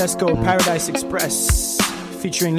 Francesco Paradise Express featuring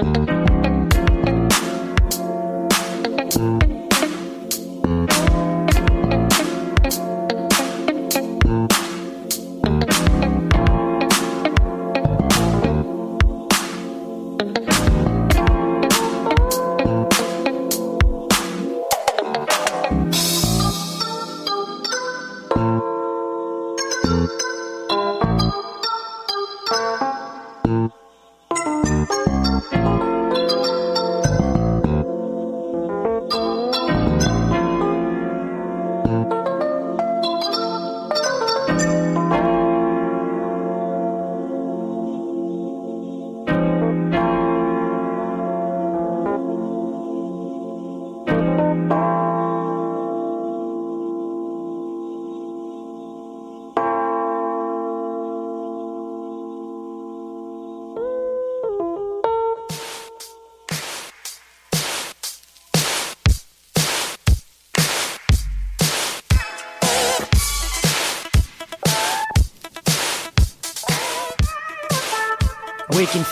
L'Extronome. Waking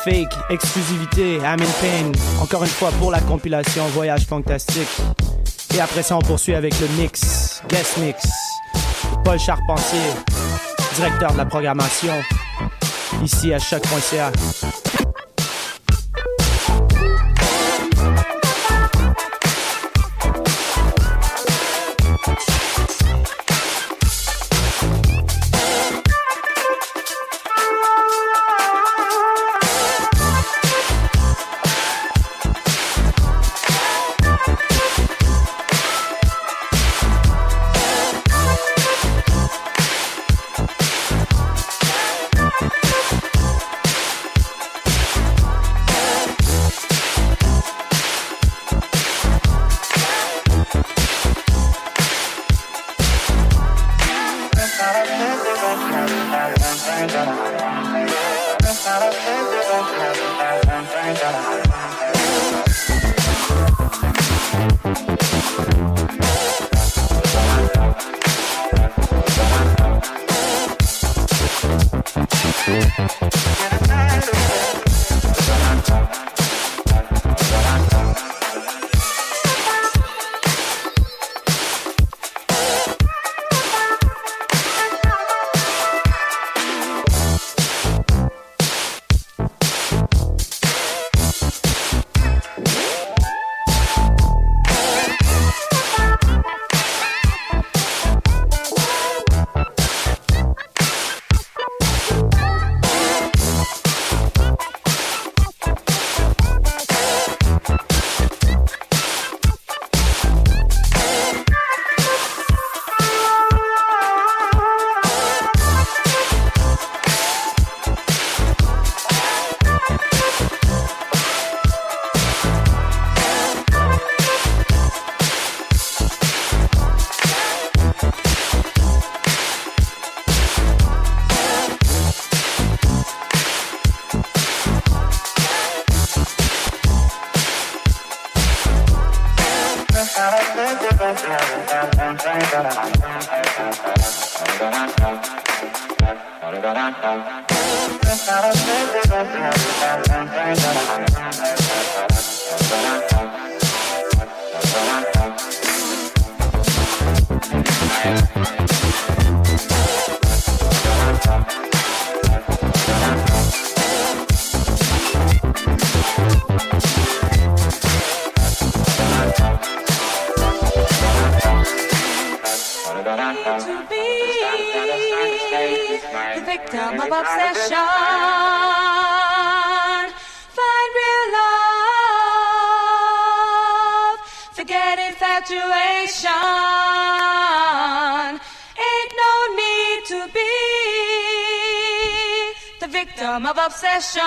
Fake, exclusivité, Amin Pain, encore une fois pour la compilation Voyage Fantastique. Et après ça, on poursuit avec le mix, guest mix, Paul Charpentier, directeur de la programmation, ici à choc.ca. victim of obsession. Find real love, forget infatuation. Ain't no need to be the victim of obsession.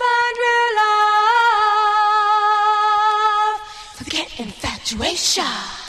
Find real love, forget infatuation.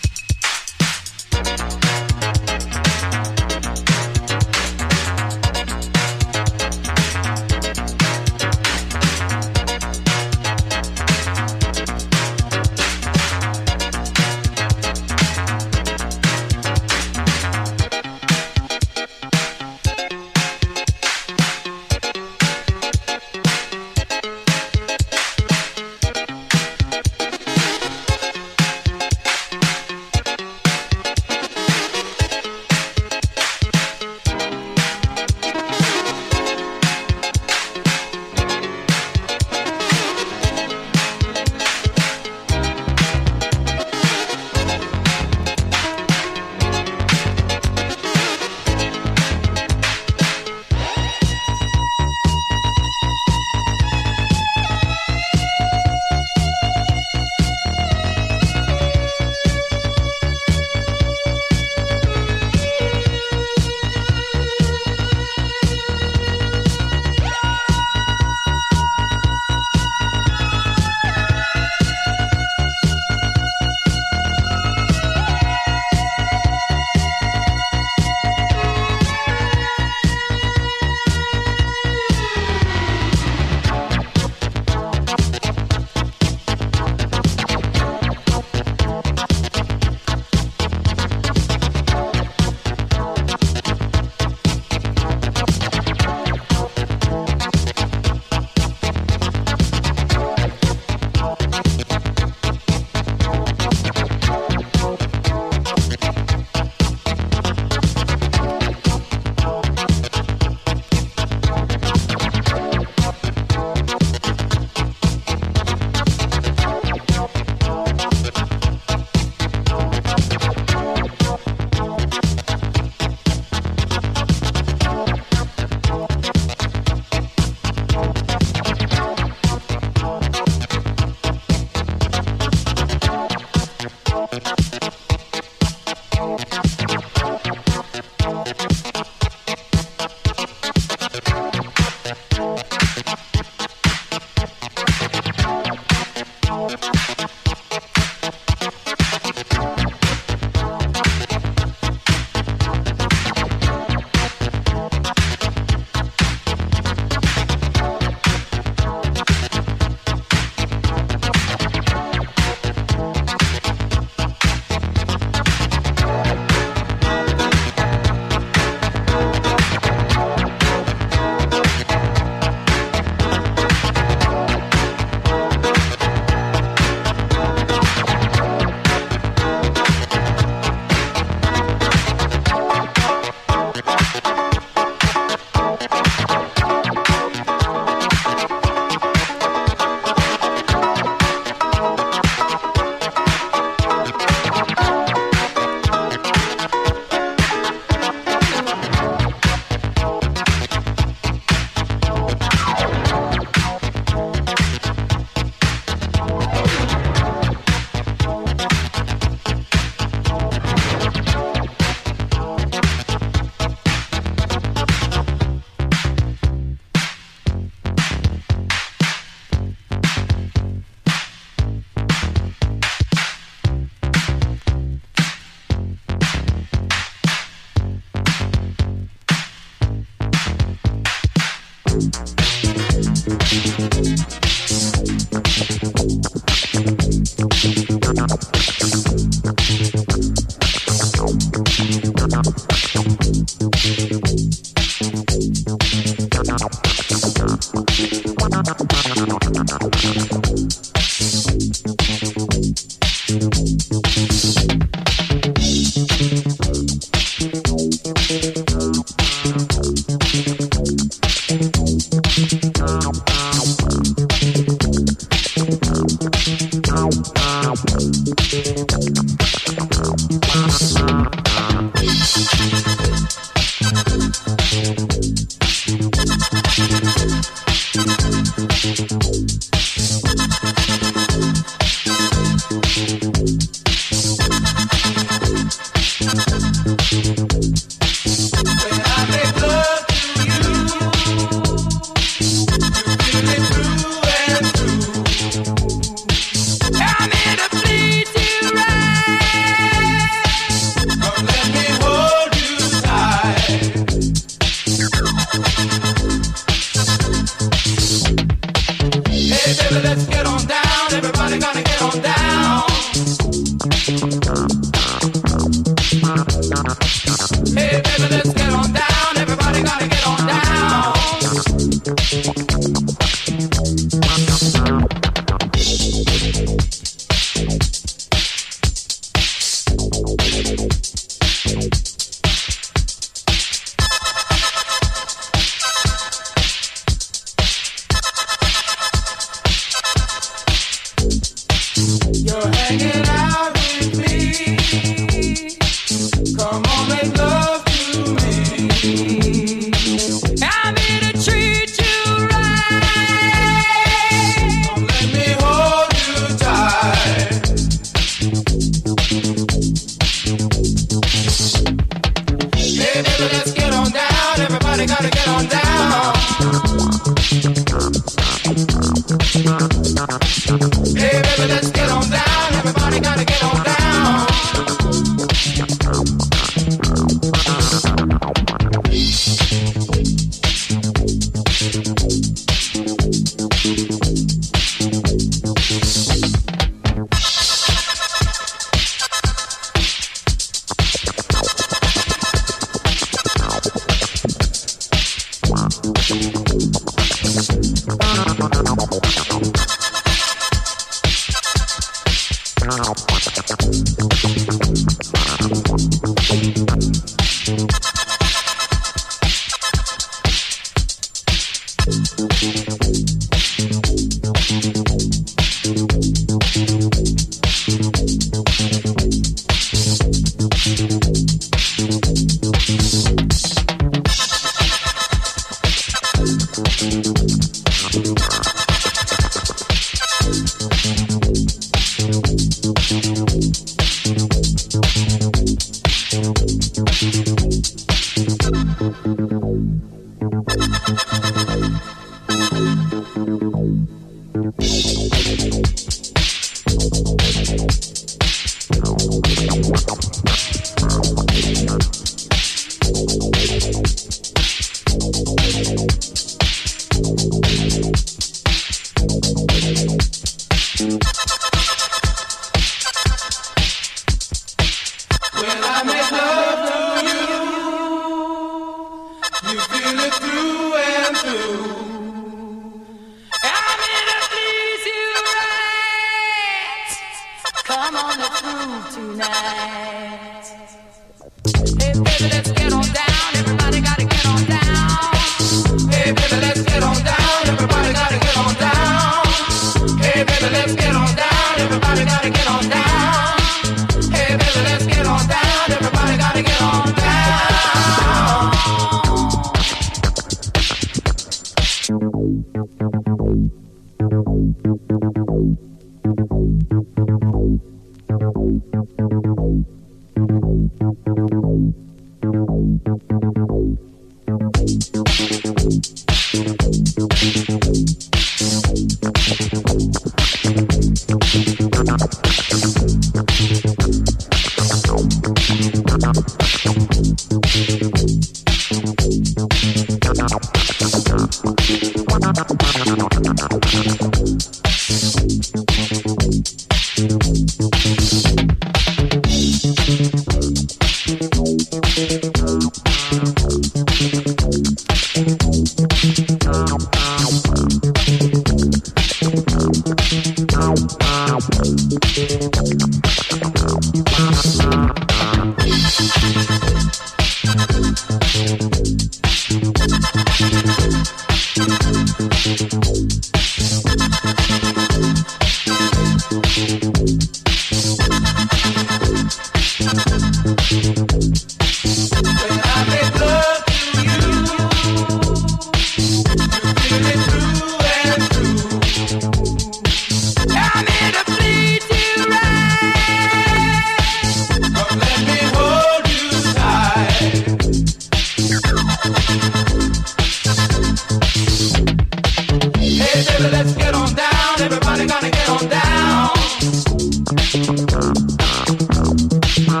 You're